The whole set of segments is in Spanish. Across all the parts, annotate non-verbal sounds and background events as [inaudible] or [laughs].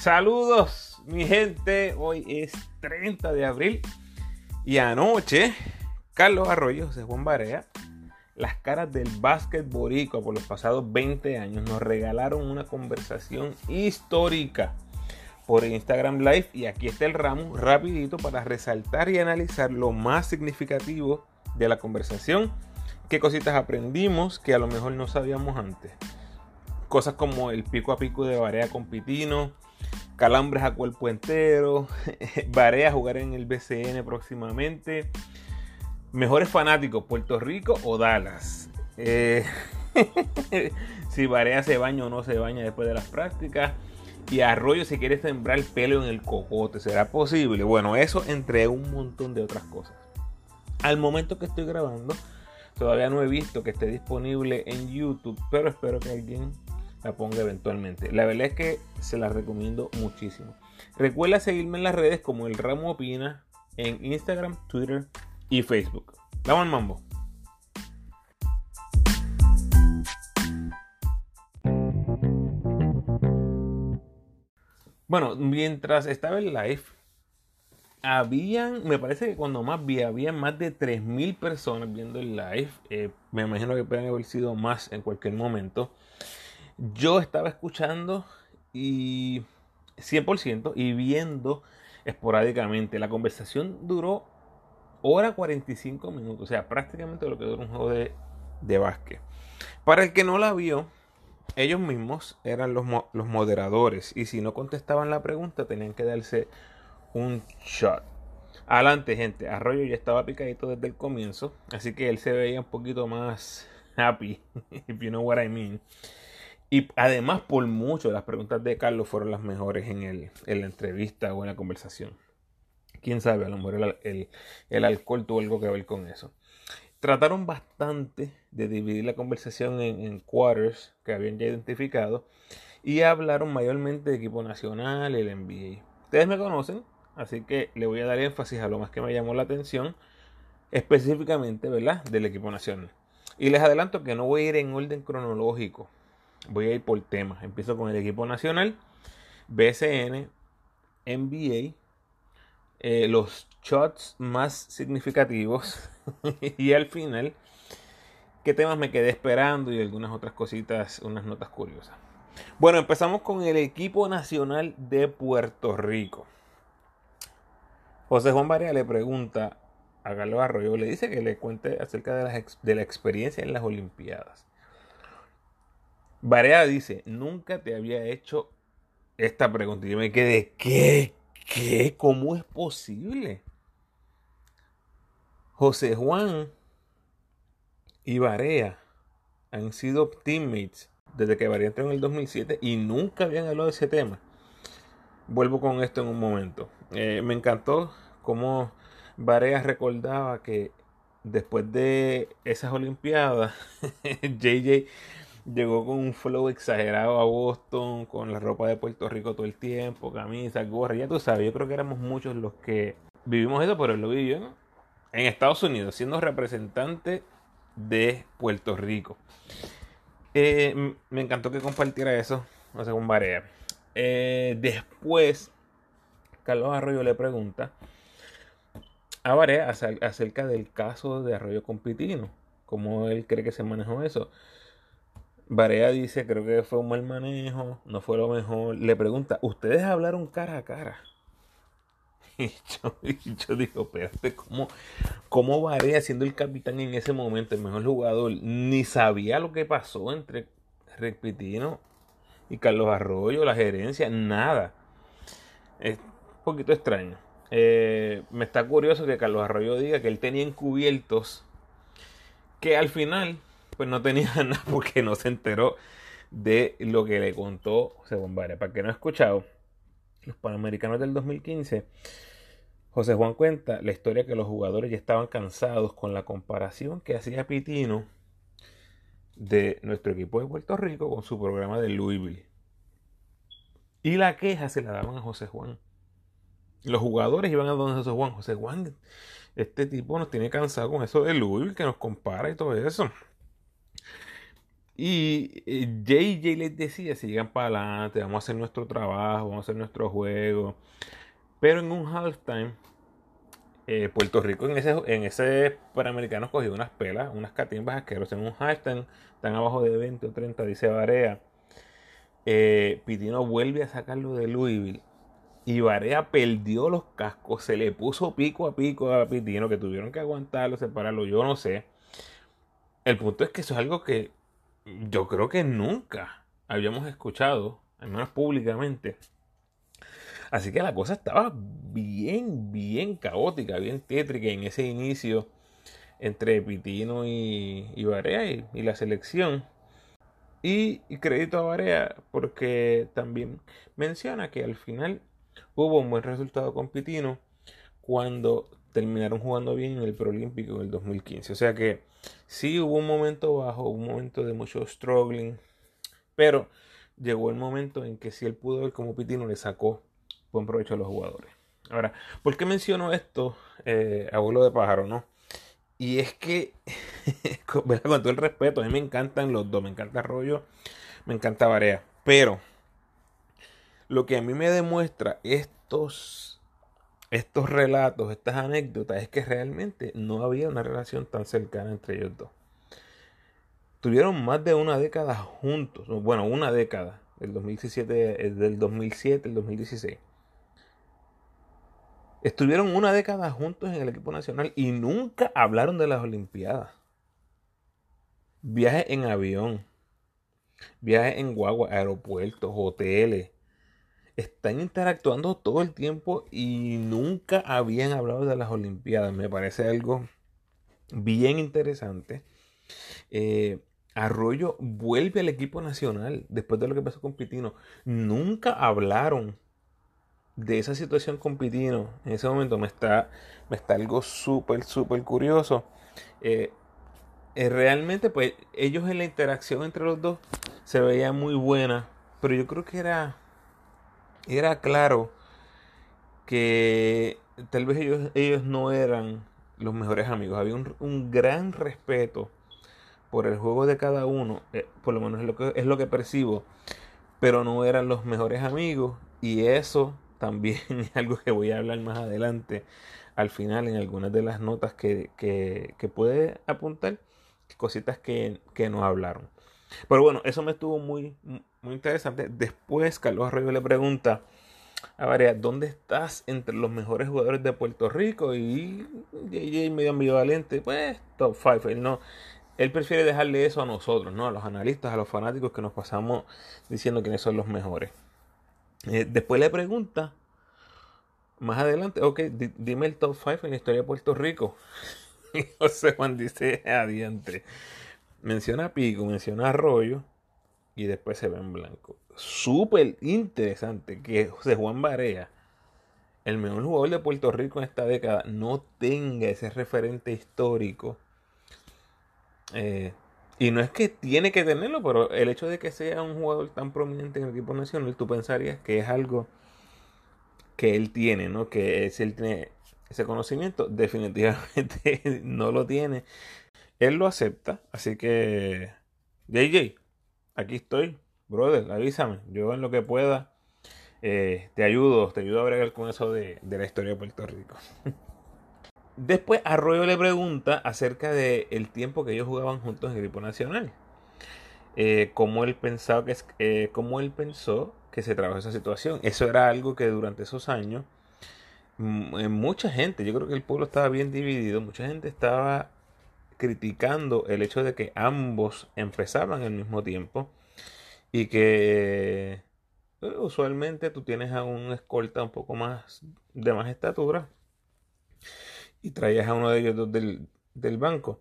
Saludos, mi gente. Hoy es 30 de abril y anoche Carlos Arroyo, José Juan Barea, las caras del básquet borico por los pasados 20 años nos regalaron una conversación histórica por Instagram Live y aquí está el ramo rapidito para resaltar y analizar lo más significativo de la conversación, qué cositas aprendimos que a lo mejor no sabíamos antes. Cosas como el pico a pico de Barea con Pitino, calambres a cuerpo entero, [laughs] Barea jugar en el BCN próximamente, mejores fanáticos, Puerto Rico o Dallas. Eh, [laughs] si Barea se baña o no se baña después de las prácticas y Arroyo si quiere sembrar pelo en el cocote. ¿Será posible? Bueno, eso entre un montón de otras cosas. Al momento que estoy grabando, todavía no he visto que esté disponible en YouTube, pero espero que alguien la ponga eventualmente. La verdad es que se la recomiendo muchísimo. Recuerda seguirme en las redes como El Ramo Opina en Instagram, Twitter y Facebook. Vamos al mambo. Bueno, mientras estaba en live, habían, me parece que cuando más vi, había más de 3.000 personas viendo el live. Eh, me imagino que pueden haber sido más en cualquier momento. Yo estaba escuchando y 100% y viendo esporádicamente. La conversación duró hora 45 minutos, o sea, prácticamente lo que dura un juego de, de básquet. Para el que no la vio, ellos mismos eran los, los moderadores y si no contestaban la pregunta tenían que darse un shot. Adelante, gente. Arroyo ya estaba picadito desde el comienzo, así que él se veía un poquito más happy, [laughs] if you know what I mean. Y además, por mucho, las preguntas de Carlos fueron las mejores en, el, en la entrevista o en la conversación. Quién sabe, a lo mejor el, el, alcohol tuvo algo que ver con eso trataron bastante de dividir la conversación en, quarters que habían ya identificado y hablaron mayormente de equipo nacional el NBA. Ustedes me conocen, así que le voy a dar énfasis a lo más que me llamó la atención, específicamente, ¿verdad?, del equipo nacional. Y les adelanto que no voy a ir en orden cronológico, voy a ir por temas. Empiezo con el equipo nacional, BCN, NBA, eh, los shots más significativos [laughs] y al final qué temas me quedé esperando y algunas otras cositas, unas notas curiosas. Bueno, empezamos con el equipo nacional de Puerto Rico. José Juan Barea le pregunta a Carlos Arroyo, le dice que le cuente acerca de la, de la experiencia en las Olimpiadas. Barea dice, nunca te había hecho esta pregunta. Y yo me quedé, ¿qué? ¿Qué? ¿Cómo es posible? José Juan y Barea han sido teammates desde que Barea entró en el 2007 y nunca habían hablado de ese tema. Vuelvo con esto en un momento. Eh, me encantó cómo Barea recordaba que después de esas Olimpiadas, [laughs] JJ llegó con un flow exagerado a Boston, con la ropa de Puerto Rico todo el tiempo, camisas, gorra, ya tú sabes, yo creo que éramos muchos los que vivimos eso, pero él lo vivió en Estados Unidos, siendo representante de Puerto Rico. Eh, me encantó que compartiera eso, no sé, con Barea. Eh, después, Carlos Arroyo le pregunta a Barea acerca del caso de Arroyo con Pitino, cómo él cree que se manejó eso. Barea dice, creo que fue un mal manejo, no fue lo mejor. Le pregunta, ¿ustedes hablaron cara a cara? [laughs] Y yo, digo, espérate, ¿cómo, ¿cómo Barea siendo el capitán en ese momento, el mejor jugador, ni sabía lo que pasó entre Repitino y Carlos Arroyo, la gerencia, nada. Es un poquito extraño. Eh, me está curioso que Carlos Arroyo diga que él tenía encubiertos que al final pues no tenía [laughs] nada porque no se enteró de lo que le contó José Bombare. Para que no ha escuchado, los Panamericanos del 2015, José Juan cuenta la historia que los jugadores ya estaban cansados con la comparación que hacía Pitino de nuestro equipo de Puerto Rico con su programa de Louisville. Y la queja se la daban a José Juan. Los jugadores iban a donde José Juan. José Juan, este tipo nos tiene cansado con eso de Louisville que nos compara y todo eso. Y JJ les decía, sigan para adelante, vamos a hacer nuestro trabajo, vamos a hacer nuestro juego. Pero en un halftime, eh, Puerto Rico en ese, en ese Panamericano cogió unas pelas, unas catimbas asquerosas. En un halftime, están abajo de 20 o 30, dice Barea. Eh, Pitino vuelve a sacarlo de Louisville. Y Barea perdió los cascos, se le puso pico a pico a Pitino, que tuvieron que aguantarlo, separarlo, yo no sé. El punto es que eso es algo que yo creo que nunca habíamos escuchado, al menos públicamente. Así que la cosa estaba bien, bien caótica, bien tétrica en ese inicio entre Pitino y, y Barea y, la selección. Y, y, crédito a Barea porque también menciona que al final hubo un buen resultado con Pitino cuando terminaron jugando bien en el Proolímpico en el 2015. O sea que sí hubo un momento bajo, un momento de mucho struggling, pero llegó el momento en que si él pudo ver como Pitino le sacó buen provecho a los jugadores. Ahora, ¿por qué menciono esto, eh, abuelo de pájaro, no? Y es que, [laughs] con, todo el respeto, a mí me encantan los dos, me encanta Arroyo, me encanta Barea, pero lo que a mí me demuestra estos, estos relatos, estas anécdotas, es que realmente no había una relación tan cercana entre ellos dos. Tuvieron más de una década juntos, bueno, una década, del 2017, del 2007 el 2016. Estuvieron una década juntos en el equipo nacional y nunca hablaron de las Olimpiadas. Viajes en avión, viajes en guagua, aeropuertos, hoteles. Están interactuando todo el tiempo y nunca habían hablado de las Olimpiadas. Me parece algo bien interesante. Eh, Arroyo vuelve al equipo nacional después de lo que pasó con Pitino. Nunca hablaron de esa situación con Pitino, en ese momento me está, me está algo súper, súper curioso. Eh, eh, realmente, pues ellos en la interacción entre los dos se veía muy buena, pero yo creo que era, era claro que tal vez ellos, ellos no eran los mejores amigos. Había un, gran respeto por el juego de cada uno, eh, por lo menos es lo, que, es lo que percibo, pero no eran los mejores amigos y eso también [laughs] es algo que voy a hablar más adelante al final en algunas de las notas que, puede apuntar, cositas que, no hablaron. Pero bueno, eso me estuvo muy, muy interesante. Después Carlos Arroyo le pregunta a Varea, ¿dónde estás entre los mejores jugadores de Puerto Rico? Y JJ medio ambivalente, pues top 5. Él no, él prefiere dejarle eso a nosotros, ¿no? A los analistas, a los fanáticos que nos pasamos diciendo quiénes son los mejores. Eh, después le pregunta, más adelante, ok, dime el top 5 en la historia de Puerto Rico. [laughs] José Juan dice adiante. Menciona a Pico, menciona a Arroyo y después se ve en blanco. Súper interesante que José Juan Barea, el mejor jugador de Puerto Rico en esta década, no tenga ese referente histórico. Eh, y no es que tiene que tenerlo, pero el hecho de que sea un jugador tan prominente en el equipo nacional, tú pensarías que es algo que él tiene, ¿no? Que es, él tiene ese conocimiento. [laughs] Definitivamente no lo tiene. Él lo acepta, así que JJ, aquí estoy, brother, avísame, yo en lo que pueda eh, te ayudo, te ayudo a bregar con eso de, de la historia de Puerto Rico. [laughs] Después Arroyo le pregunta acerca del el tiempo que ellos jugaban juntos en el equipo nacional. Eh, cómo él pensaba que eh, cómo él pensó que se trabajó esa situación. Eso era algo que durante esos años mm, mucha gente, yo creo que el pueblo estaba bien dividido, mucha gente estaba criticando el hecho de que ambos empezaban al mismo tiempo y que usualmente tú tienes a un escolta un poco más de más estatura y traías a uno de ellos dos del, banco.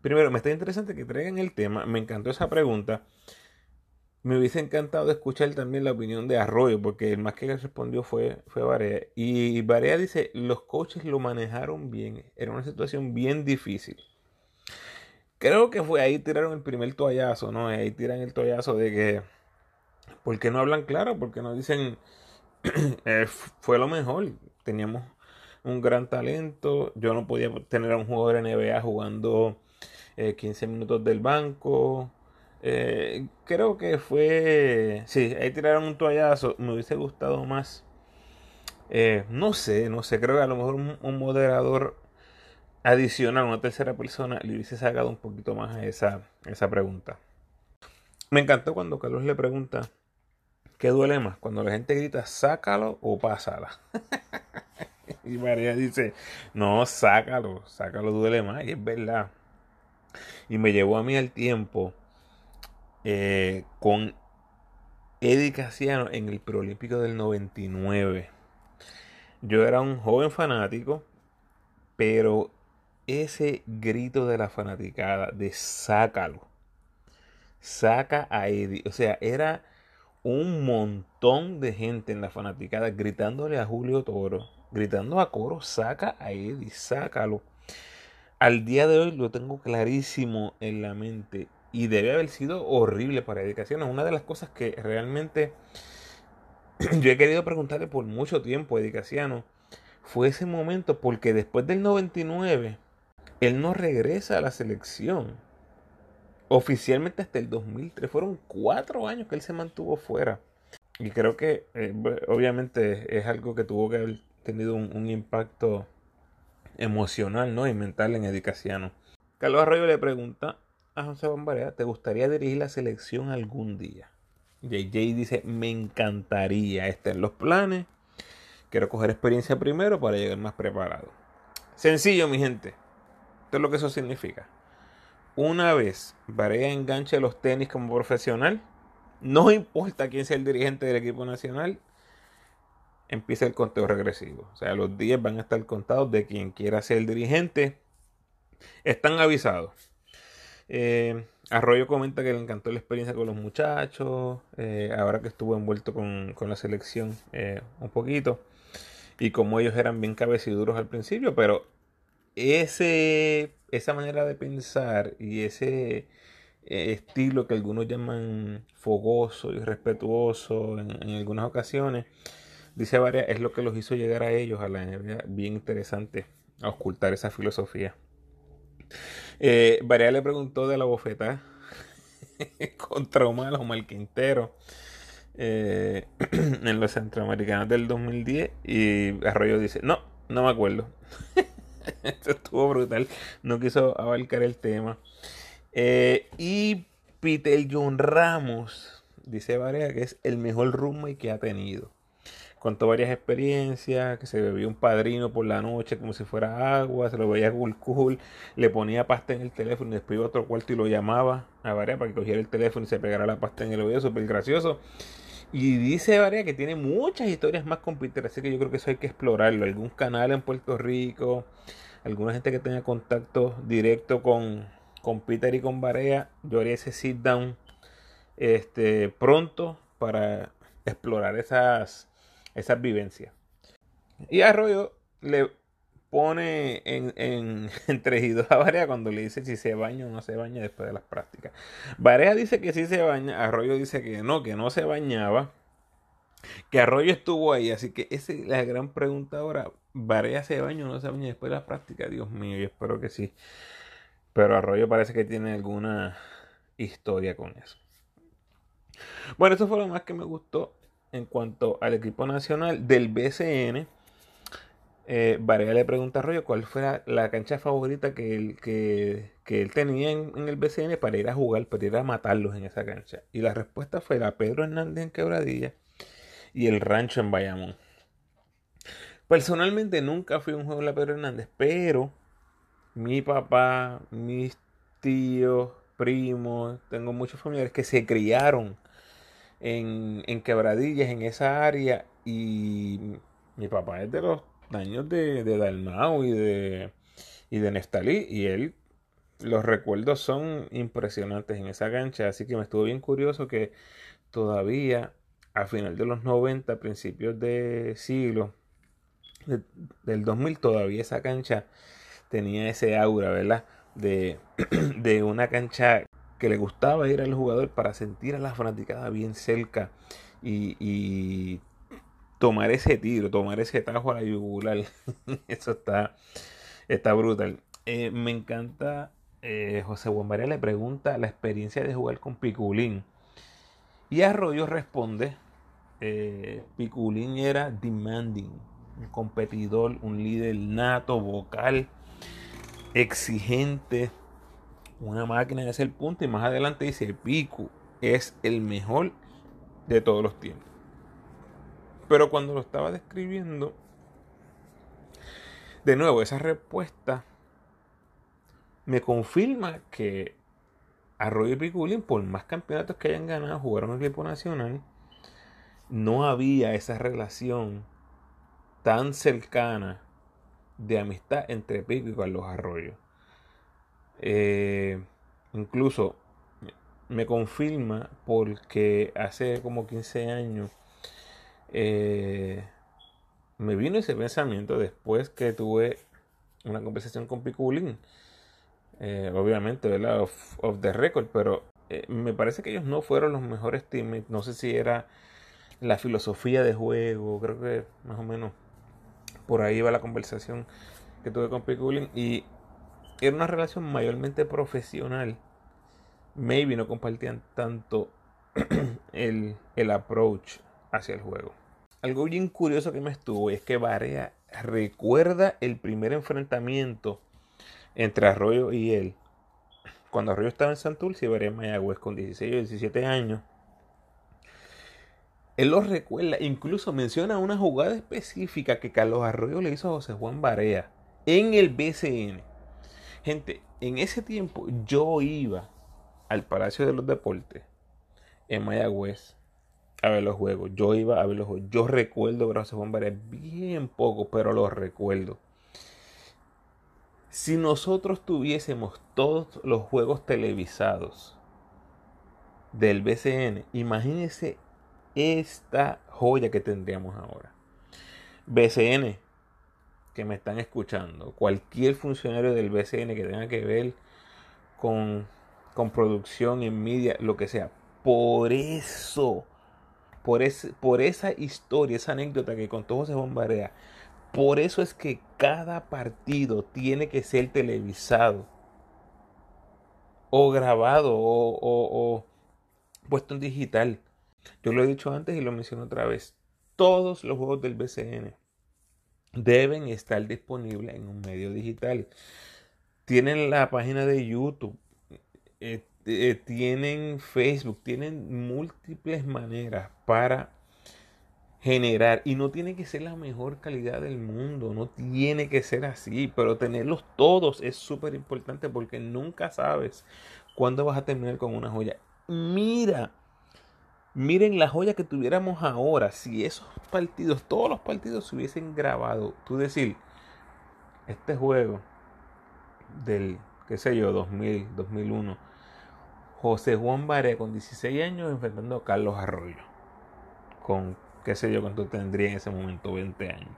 Primero, me está interesante que traigan el tema. Me encantó esa pregunta. Me hubiese encantado escuchar también la opinión de Arroyo, porque el más que le respondió fue, fue. Y Barea dice, los coaches lo manejaron bien. Era una situación bien difícil. Creo que fue ahí tiraron el primer toallazo, ¿no? Ahí tiran el toallazo de que, ¿por qué no hablan claro? ¿Por qué no dicen, [clears throat] eh, fue lo mejor? Teníamos un gran talento. Yo no podía tener a un jugador NBA jugando 15 eh, minutos del banco. Eh, creo que fue. Sí, ahí tiraron un toallazo. Me hubiese gustado más. Eh, no sé, no sé. Creo que a lo mejor un, moderador adicional, una tercera persona, le hubiese sacado un poquito más a esa, esa pregunta. Me encantó cuando Carlos le pregunta: ¿Qué duele más? Cuando la gente grita, sácalo o pásala. [laughs] y María dice: No, sácalo, sácalo duele más. Y es verdad. Y me llevó a mí el tiempo eh, con Eddie Casiano en el Preolímpico del 99. Yo era un joven fanático, pero ese grito de la fanaticada de sácalo, saca a Eddie, o sea, era un montón de gente en la fanaticada gritándole a Julio Toro, gritando a coro, saca a Eddie, sácalo. Al día de hoy lo tengo clarísimo en la mente y debe haber sido horrible para Edicación. Es una de las cosas que realmente [clears throat] yo he querido preguntarle por mucho tiempo a Edicaciano. Fue ese momento porque después del 99 él no regresa a la selección. Oficialmente hasta el 2003. Fueron cuatro años que él se mantuvo fuera. Y creo que eh, obviamente es algo que tuvo que haber tenido un, impacto emocional ¿no? y mental en Edicaciano. Carlos Arroyo le pregunta a José Bambarea, ¿te gustaría dirigir la selección algún día? JJ dice, me encantaría, está en los planes. Quiero coger experiencia primero para llegar más preparado. Sencillo, mi gente. Es lo que eso significa. Una vez Barea enganche los tenis como profesional, no importa quién sea el dirigente del equipo nacional, empieza el conteo regresivo. O sea, los días van a estar contados de quien quiera ser el dirigente. Están avisados. Eh, Arroyo comenta que le encantó la experiencia con los muchachos, eh, ahora que estuvo envuelto con, la selección eh, un poquito, y como ellos eran bien cabeciduros al principio, pero ese, esa manera de pensar y ese estilo que algunos llaman fogoso y respetuoso en, en, algunas ocasiones, dice varias, es lo que los hizo llegar a ellos a la NBA bien interesante, a ocultar esa filosofía. Eh, le preguntó de la bofeta [laughs] contra Omar, Omar Quintero eh, [clears throat] en los centroamericanos del 2010 y Arroyo dice, no, no me acuerdo. [laughs] Esto estuvo brutal, no quiso abarcar el tema. Eh, y Peter John Ramos dice Varea que es el mejor roommate que ha tenido contó varias experiencias, que se bebió un padrino por la noche como si fuera agua, se lo veía cool cool, le ponía pasta en el teléfono y después iba a otro cuarto y lo llamaba a Varea para que cogiera el teléfono y se pegara la pasta en el oído, súper gracioso. Y dice Varea que tiene muchas historias más con Peter, así que yo creo que eso hay que explorarlo. Algún canal en Puerto Rico, alguna gente que tenga contacto directo con, con Peter y con Varea, yo haría ese sit down este, pronto para explorar esas esas vivencias. Y Arroyo le pone en, en, [laughs] a [laughs] Varea cuando le dice si se baña o no se baña después de las prácticas. Varea dice que sí se baña, Arroyo dice que no, que no se bañaba, que Arroyo estuvo ahí, así que esa es la gran pregunta ahora. ¿Varea se baña o no se baña después de las prácticas? Dios mío, yo espero que sí. Pero Arroyo parece que tiene alguna historia con eso. Bueno, eso fue lo más que me gustó en cuanto al equipo nacional del BCN, eh, le pregunta a Arroyo cuál fue la, cancha favorita que él, que, él tenía en, el BCN para ir a jugar, para ir a matarlos en esa cancha. Y la respuesta fue la Pedro Hernández en Quebradilla y el Rancho en Bayamón. Personalmente nunca fui a un juego de la Pedro Hernández, pero mi papá, mis tíos, primos, tengo muchos familiares que se criaron en, en quebradillas en esa área y mi papá es de los años de, de Dalmau y de, y de Neftalí y él los recuerdos son impresionantes en esa cancha así que me estuvo bien curioso que todavía a final de los 90 principios de siglo del 2000 todavía esa cancha tenía ese aura verdad de, [clears throat] de una cancha que le gustaba ir al jugador para sentir a la fanaticada bien cerca y, tomar ese tiro, tomar ese tajo a la yugular. [laughs] Eso está, está brutal. Eh, me encanta eh, José Bombaré le pregunta la experiencia de jugar con Piculín. Y Arroyo responde, eh, Piculín era demanding, un competidor, un líder nato, vocal, exigente, una máquina de hacer punto. Y más adelante dice, Picu es el mejor de todos los tiempos. Pero cuando lo estaba describiendo, de nuevo, esa respuesta me confirma que Arroyo y Piculín, por más campeonatos que hayan ganado, jugaron en el equipo nacional, no había esa relación tan cercana de amistad entre Pico y Carlos Arroyo. Eh, incluso me confirma porque hace como 15 años eh, me vino ese pensamiento después que tuve una conversación con Piculín. Eh, obviamente, ¿verdad? Of, the record, pero eh, me parece que ellos no fueron los mejores teammates. No sé si era la filosofía de juego, creo que más o menos por ahí va la conversación que tuve con Piculín. Y era una relación mayormente profesional. Maybe no compartían tanto [clears throat] el, el approach hacia el juego. Algo bien curioso que me estuvo es que Barea recuerda el primer enfrentamiento entre Arroyo y él. Cuando Arroyo estaba en Santurce y Barea en Mayagüez con 16 o 17 años. Él lo recuerda, incluso menciona una jugada específica que Carlos Arroyo le hizo a José Juan Barea en el BCN. Gente, en ese tiempo yo iba al Palacio de los Deportes en Mayagüez a ver los juegos. Yo iba a ver los juegos. Yo recuerdo José Juan bien poco, pero lo recuerdo. Si nosotros tuviésemos todos los juegos televisados del BCN, imagínense esta joya que tendríamos ahora. BCN, que me están escuchando, cualquier funcionario del BCN que tenga que ver con, con producción en media, lo que sea, por eso por, por esa historia, esa anécdota que contó José Bombarea, por eso es que cada partido tiene que ser televisado o grabado o, puesto en digital. Yo lo he dicho antes y lo menciono otra vez. Todos los juegos del BCN deben estar disponibles en un medio digital. Tienen la página de YouTube. Eh, eh, tienen Facebook, tienen múltiples maneras para generar y no tiene que ser la mejor calidad del mundo, no tiene que ser así, pero tenerlos todos es súper importante porque nunca sabes cuándo vas a terminar con una joya. Mira, miren la joya que tuviéramos ahora, si esos partidos, todos los partidos se hubiesen grabado, tú decir, este juego del, qué sé yo, 2000, 2001, José Juan Barea con 16 años enfrentando a Carlos Arroyo. Con, qué sé yo, cuánto tendría en ese momento, 20 años.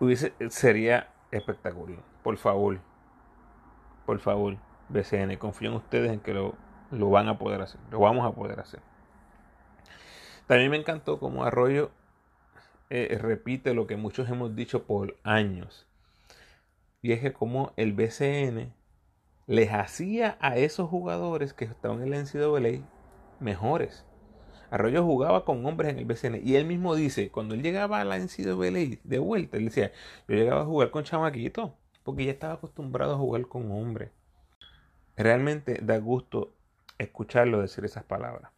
Hubiese, sería espectacular. Por favor, por favor, BCN, confío en ustedes en que lo, lo van a poder hacer. Lo vamos a poder hacer. También me encantó como Arroyo eh, repite lo que muchos hemos dicho por años. Y es que como el BCN les hacía a esos jugadores que estaban en la NCAA mejores. Arroyo jugaba con hombres en el BCN y él mismo dice, cuando él llegaba a la NCAA de vuelta, él decía, yo llegaba a jugar con chamaquitos porque ya estaba acostumbrado a jugar con hombres. Realmente da gusto escucharlo decir esas palabras.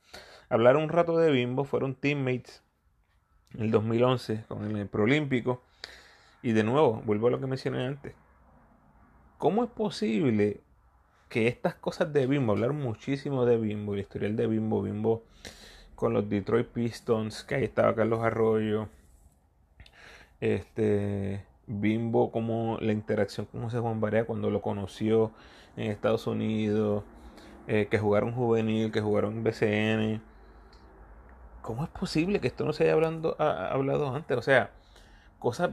Hablar un rato de Bimbo, fueron teammates en el 2011 con el Proolímpico y de nuevo, vuelvo a lo que mencioné antes. ¿Cómo es posible que estas cosas de Bimbo, hablar muchísimo de Bimbo, el historial de Bimbo, Bimbo con los Detroit Pistons, que ahí estaba Carlos Arroyo, este Bimbo como la interacción con José Juan Barea cuando lo conoció en Estados Unidos, eh, que jugaron juvenil, que jugaron BCN. ¿Cómo es posible que esto no se haya hablando, hablado antes? O sea, cosas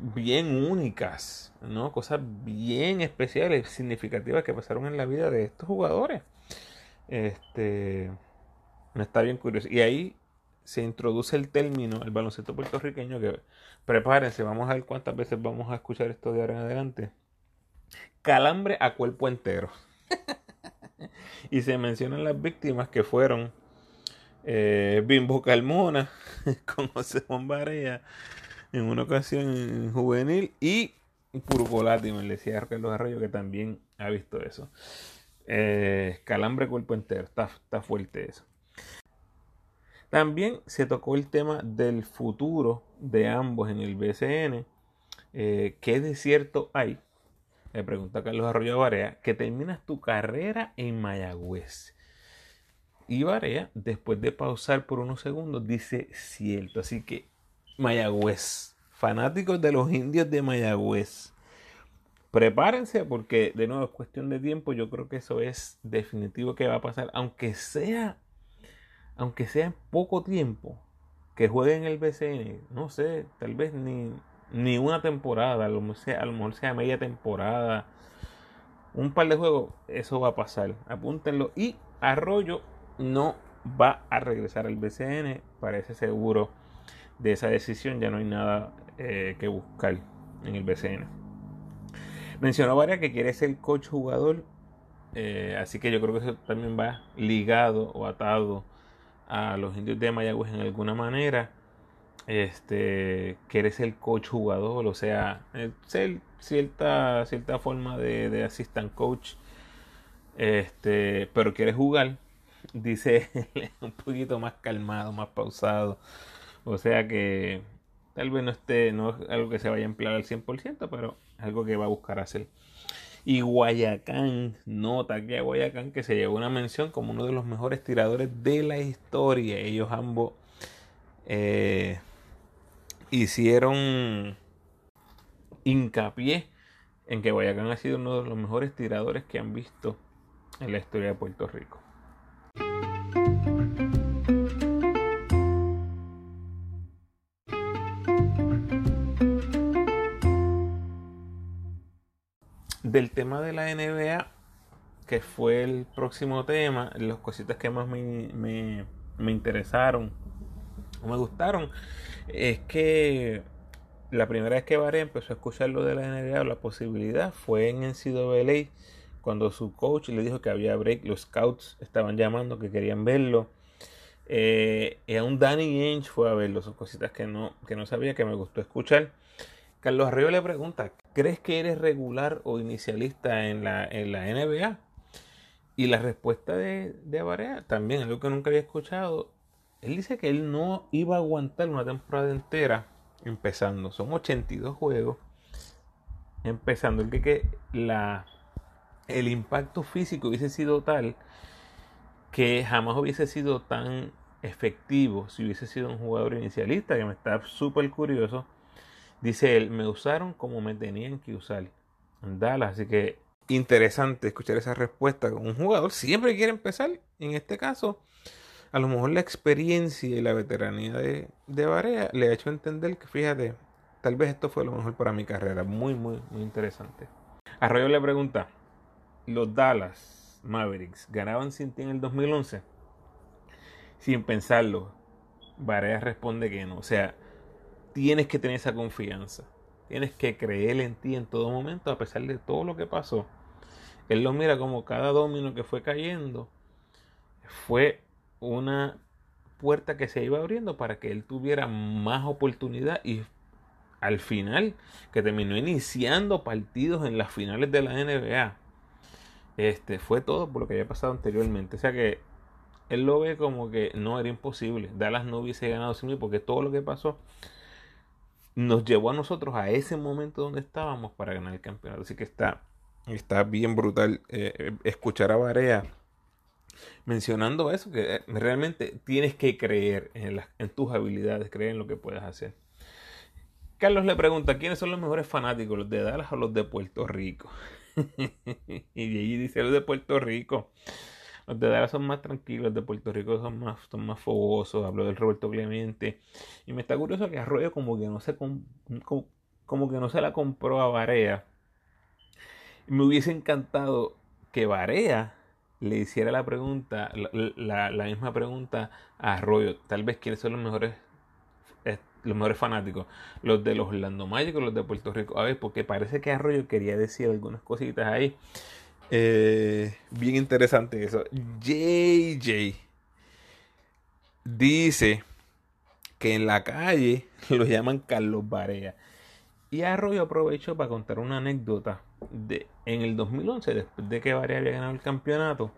bien únicas, ¿no? Cosas bien especiales, significativas que pasaron en la vida de estos jugadores. Este, está bien curioso. Y ahí se introduce el término, el baloncesto puertorriqueño, que prepárense, vamos a ver cuántas veces vamos a escuchar esto de ahora en adelante. calambre a cuerpo entero. [laughs] y se mencionan las víctimas que fueron eh, Bimbo Calmona [laughs] con José Bombarea en una ocasión juvenil y Purcolati, me decía Carlos Arroyo que también ha visto eso. Eh, calambre cuerpo entero, está, fuerte eso. También se tocó el tema del futuro de ambos en el BCN. Eh, ¿Qué desierto hay? Le pregunta Carlos Arroyo Barea, que terminas tu carrera en Mayagüez. Y Barea, después de pausar por unos segundos, dice cierto. Así que Mayagüez, fanáticos de los indios de Mayagüez, prepárense porque de nuevo es cuestión de tiempo. Yo creo que eso es definitivo que va a pasar, aunque sea, aunque sea en poco tiempo que jueguen el BCN. No sé, tal vez ni, ni una temporada, sea, a lo mejor sea media temporada. Un par de juegos, eso va a pasar. Apúntenlo. Y Arroyo no va a regresar al BCN. Parece seguro de esa decisión. Ya no hay nada eh, que buscar en el BCN. Mencionó varias que quiere ser coach jugador. Eh, así que yo creo que eso también va ligado o atado a los indios de Mayagüez en alguna manera. Este, quiere ser coach jugador, o sea, eh, ser cierta, cierta forma de, de assistant coach. Este, pero quiere jugar dice [laughs] un poquito más calmado, más pausado. O sea que tal vez no esté, no es algo que se vaya a emplear al 100%, pero algo que va a buscar hacer. Y Guayacán, nota que a Guayacán que se llevó una mención como uno de los mejores tiradores de la historia. Ellos ambos eh, hicieron hincapié en que Guayacán ha sido uno de los mejores tiradores que han visto en la historia de Puerto Rico. Del tema de la NBA, que fue el próximo tema, las cositas que más me, interesaron o me gustaron, es que la primera vez que Varé empezó a escuchar lo de la NBA, la posibilidad, fue en NCAA, cuando su coach le dijo que había break, los scouts estaban llamando, que querían verlo. Eh, y a un Danny Ainge fue a verlo, son cositas que no, que no sabía, que me gustó escuchar. Carlos Arroyo le pregunta, ¿crees que eres regular o inicialista en la, en la NBA? Y la respuesta de, de Barea, también algo que nunca había escuchado, él dice que él no iba a aguantar una temporada entera empezando. Son 82 juegos empezando. Que, que la, el impacto físico hubiese sido tal que jamás hubiese sido tan efectivo si hubiese sido un jugador inicialista, que me está súper curioso Dice él, me usaron como me tenían que usar en Dallas. Así que interesante escuchar esa respuesta. Un jugador siempre quiere empezar. En este caso, a lo mejor la experiencia y la veteranía de, de le ha hecho entender que, fíjate, tal vez esto fue lo mejor para mi carrera. Muy, muy, muy interesante. Arroyo le pregunta, ¿los Dallas Mavericks ganaban sin ti en el 2011? Sin pensarlo, Barea responde que no. O sea, tienes que tener esa confianza. Tienes que creer en ti en todo momento, a pesar de todo lo que pasó. Él lo mira como cada domino que fue cayendo fue una puerta que se iba abriendo para que él tuviera más oportunidad y al final que terminó iniciando partidos en las finales de la NBA. Este fue todo por lo que había pasado anteriormente. O sea que él lo ve como que no era imposible. Dallas no hubiese ganado sin mí porque todo lo que pasó nos llevó a nosotros a ese momento donde estábamos para ganar el campeonato. Así que está, está bien brutal eh, eh, escuchar a Barea mencionando eso, que eh, realmente tienes que creer en, tus habilidades, creer en lo que puedes hacer. Carlos le pregunta, ¿quiénes son los mejores fanáticos, los de Dallas o los de Puerto Rico? [laughs] y allí dice los de Puerto Rico. Los de Dallas son más tranquilos, los de Puerto Rico son más, son más fogosos. Hablo del Roberto Clemente. Y me está curioso que Arroyo como que no se, como, que no se la compró a Barea. Me hubiese encantado que Barea le hiciera la pregunta, la, misma pregunta a Arroyo. Tal vez quiénes son los mejores los mejores fanáticos, los de los Orlando Magic los de Puerto Rico. A ver, porque parece que Arroyo quería decir algunas cositas ahí. Eh, bien interesante eso. JJ dice que en la calle [laughs] lo llaman Carlos Barea. Y Arroyo aprovechó para contar una anécdota de en el 2011, después de que Barea había ganado el campeonato.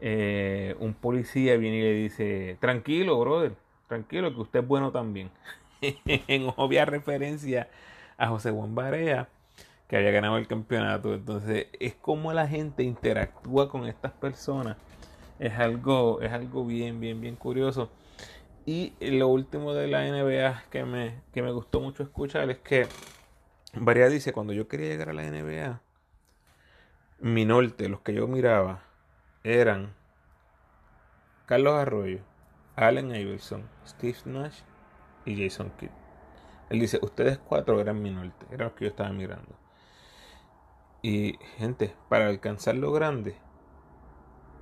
Eh, un policía viene y le dice, tranquilo, brother, tranquilo, que usted es bueno también. [laughs] en obvia referencia a José Juan Barea, que había ganado el campeonato. Entonces, es como la gente interactúa con estas personas. Es algo, es algo bien, bien, bien curioso. Y lo último de la NBA que me, que me gustó mucho escuchar es que Barea dice, cuando yo quería llegar a la NBA, mi norte, los que yo miraba, eran Carlos Arroyo, Allen Iverson, Steve Nash y Jason Kidd. Él dice, ustedes cuatro eran mi norte, eran los que yo estaba mirando. Y gente, para alcanzar lo grande,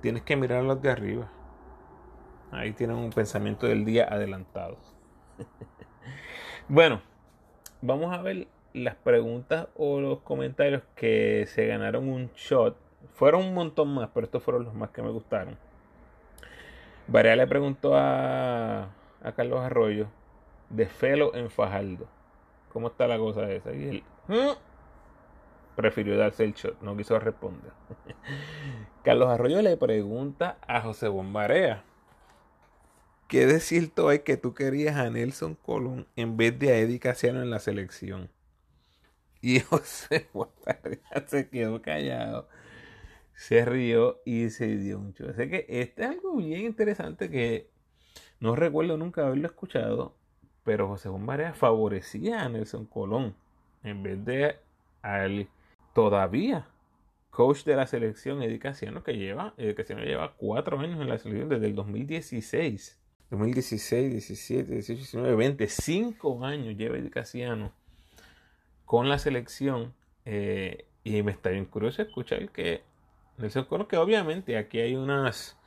tienes que mirar a los de arriba. Ahí tienen un pensamiento del día adelantado. [laughs] bueno, vamos a ver las preguntas o los comentarios que se ganaron un shot. Fueron un montón más, pero estos fueron los más que me gustaron. Varea le preguntó a, Carlos Arroyo de Felo en Fajardo. ¿Cómo está la cosa esa? Y él mm", prefirió darse el shot, no quiso responder. [laughs] Carlos Arroyo le pregunta a José Bombarea. ¿Qué de cierto hay que tú querías a Nelson Colón en vez de a Eddie Casiano en la selección? Y [laughs] José Bombarea se quedó callado se rió y se dio un show. Así que este es algo bien interesante que no recuerdo nunca haberlo escuchado, pero José Juan Barea favorecía a Nelson Colón en vez de al todavía coach de la selección Eddie que lleva, lleva cuatro años en la selección desde el 2016. 2016, 17, 18, 19, 20, cinco años lleva Eddie con la selección. Eh, y me está bien curioso escuchar que Nelson Colón, que obviamente aquí hay unas,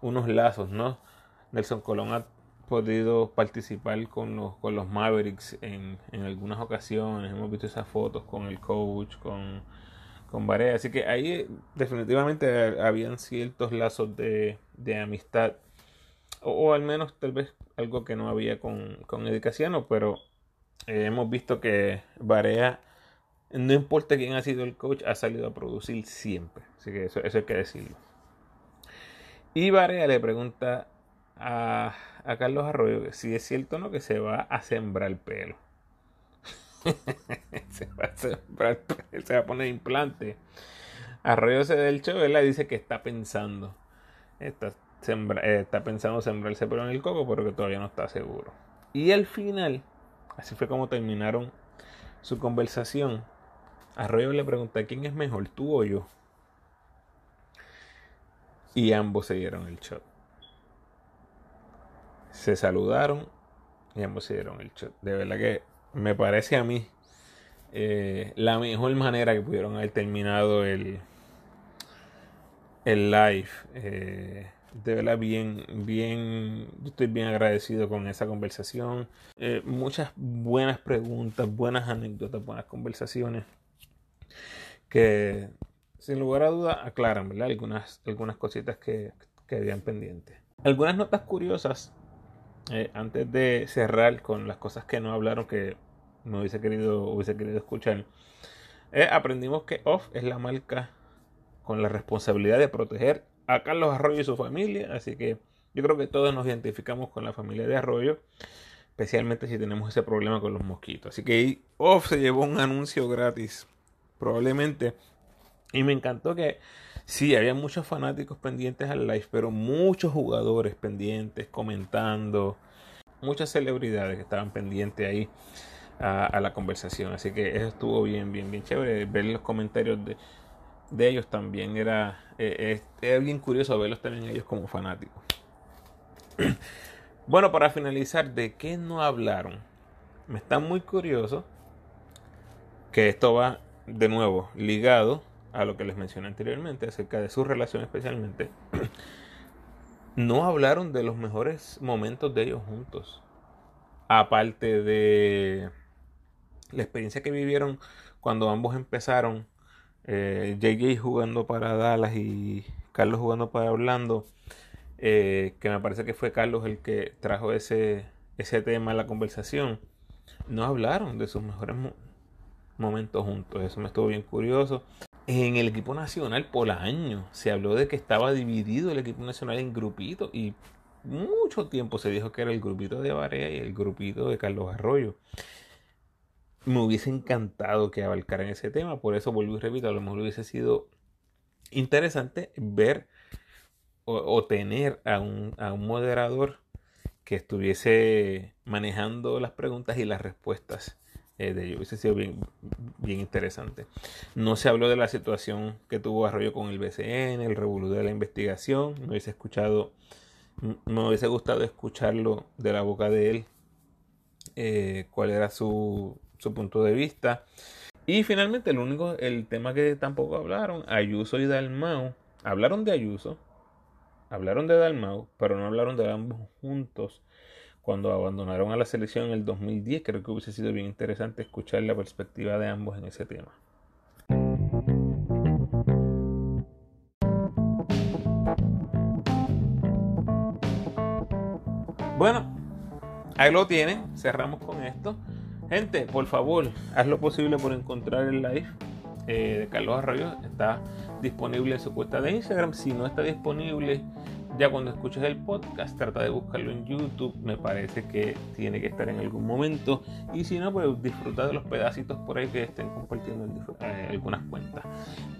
unos lazos, ¿no? Nelson Colón ha podido participar con los, con los Mavericks en, algunas ocasiones. Hemos visto esas fotos con el coach, con, con Barea. Así que ahí definitivamente habían ciertos lazos de, amistad. O, al menos tal vez algo que no había con, con Edicaciano, pero eh, hemos visto que Barea no importa quién ha sido el coach, ha salido a producir siempre. Así que eso, hay que decirlo. Y Barea le pregunta a, Carlos Arroyo si es cierto o no que se va a sembrar pelo. [laughs] se va a sembrar pelo, se va a poner implante. Arroyo se del le dice que está pensando. Está, eh, está pensando sembrarse pelo en el coco, pero que todavía no está seguro. Y al final, así fue como terminaron su conversación. Arroyo le pregunta quién es mejor, tú o yo. Y ambos se dieron el shot. Se saludaron y ambos se dieron el shot. De verdad que me parece a mí eh, la mejor manera que pudieron haber terminado el, el live. Eh, de verdad bien, bien, yo estoy bien agradecido con esa conversación. Eh, muchas buenas preguntas, buenas anécdotas, buenas conversaciones que sin lugar a duda aclaran ¿verdad? Algunas, algunas cositas que, que habían pendientes. Algunas notas curiosas eh, antes de cerrar con las cosas que no hablaron que me hubiese querido, hubiese querido escuchar. Eh, aprendimos que Off es la marca con la responsabilidad de proteger a Carlos Arroyo y su familia. Así que yo creo que todos nos identificamos con la familia de Arroyo. Especialmente si tenemos ese problema con los mosquitos. Así que Off se llevó un anuncio gratis probablemente. Y me encantó que sí, había muchos fanáticos pendientes al live, pero muchos jugadores pendientes, comentando, muchas celebridades que estaban pendientes ahí a, la conversación. Así que eso estuvo bien, bien, bien chévere. Ver los comentarios de, de ellos también era, eh, bien curioso verlos también ellos como fanáticos. [clears throat] bueno, para finalizar, ¿de qué no hablaron? Me está muy curioso que esto va de nuevo, ligado a lo que les mencioné anteriormente acerca de su relación especialmente, [clears throat] no hablaron de los mejores momentos de ellos juntos. aparte de la experiencia que vivieron cuando ambos empezaron, eh, JJ jugando para Dallas y Carlos jugando para Orlando, eh, que me parece que fue Carlos el que trajo ese, ese tema a la conversación, no hablaron de sus mejores momentos juntos. Eso me estuvo bien curioso. En el equipo nacional por año se habló de que estaba dividido el equipo nacional en grupitos y mucho tiempo se dijo que era el grupito de Barea y el grupito de Carlos Arroyo. Me hubiese encantado que abarcaran ese tema, por eso vuelvo y repito, a lo mejor hubiese sido interesante ver o, tener a un, a un moderador que estuviese manejando las preguntas y las respuestas eh, de ellos. Hubiese sido bien, bien interesante. No se habló de la situación que tuvo Arroyo con el BCN, el revolú de la investigación. Me hubiese escuchado, me hubiese gustado escucharlo de la boca de él, eh, cuál era su, su punto de vista. Y finalmente, el único, el tema que tampoco hablaron, Ayuso y Dalmau. Hablaron de Ayuso, hablaron de Dalmau, pero no hablaron de ambos juntos cuando abandonaron a la selección en el 2010. Creo que hubiese sido bien interesante escuchar la perspectiva de ambos en ese tema. Bueno, ahí lo tienen. Cerramos con esto. Gente, por favor, haz lo posible por encontrar el live eh, de Carlos Arroyo. Está disponible en su cuenta de Instagram. Si no está disponible, ya cuando escuches el podcast, trata de buscarlo en YouTube. Me parece que tiene que estar en algún momento. Y si no, pues disfruta de los pedacitos por ahí que estén compartiendo en eh, algunas cuentas.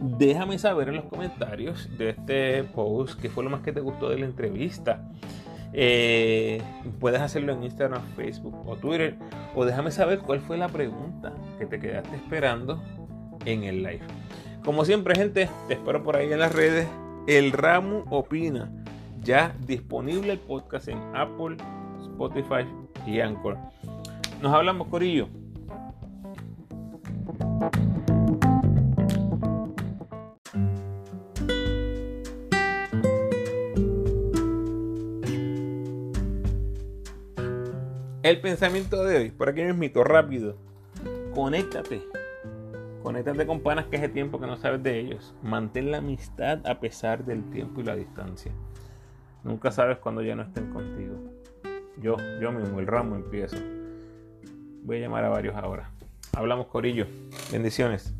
Déjame saber en los comentarios de este post qué fue lo más que te gustó de la entrevista. Eh, puedes hacerlo en Instagram, Facebook o Twitter. O déjame saber cuál fue la pregunta que te quedaste esperando en el live. Como siempre, gente, te espero por ahí en las redes. El Ramo Opina. Ya disponible el podcast en Apple, Spotify y Anchor. Nos hablamos, Corillo. El pensamiento de hoy, por aquí mito rápido. Conéctate Conéctate con panas que hace tiempo que no sabes de ellos. Mantén la amistad a pesar del tiempo y la distancia. Nunca sabes cuando ya no estén contigo. Yo, yo mismo, el ramo empiezo. Voy a llamar a varios ahora. Hablamos, Corillo. Bendiciones.